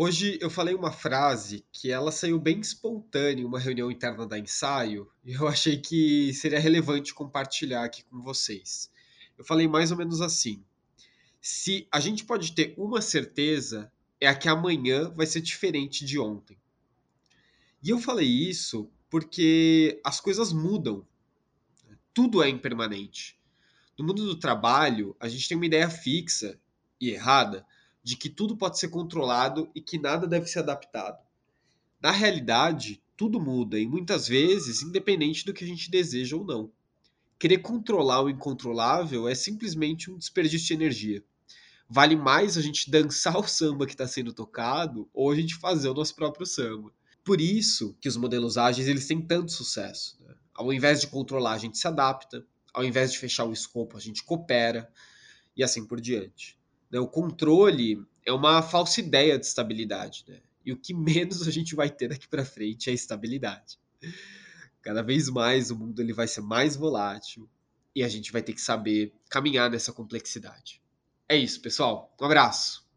Hoje eu falei uma frase que ela saiu bem espontânea em uma reunião interna da Ensaio e eu achei que seria relevante compartilhar aqui com vocês. Eu falei mais ou menos assim: se a gente pode ter uma certeza, é a que amanhã vai ser diferente de ontem. E eu falei isso porque as coisas mudam. Tudo é impermanente. No mundo do trabalho, a gente tem uma ideia fixa e errada de que tudo pode ser controlado e que nada deve ser adaptado. Na realidade, tudo muda e muitas vezes independente do que a gente deseja ou não. Querer controlar o incontrolável é simplesmente um desperdício de energia. Vale mais a gente dançar o samba que está sendo tocado ou a gente fazer o nosso próprio samba. Por isso que os modelos ágeis eles têm tanto sucesso. Né? Ao invés de controlar, a gente se adapta. Ao invés de fechar o escopo, a gente coopera e assim por diante. Né? O controle é uma falsa ideia de estabilidade. Né? E o que menos a gente vai ter daqui para frente é estabilidade. Cada vez mais o mundo ele vai ser mais volátil e a gente vai ter que saber caminhar nessa complexidade. É isso, pessoal. Um abraço.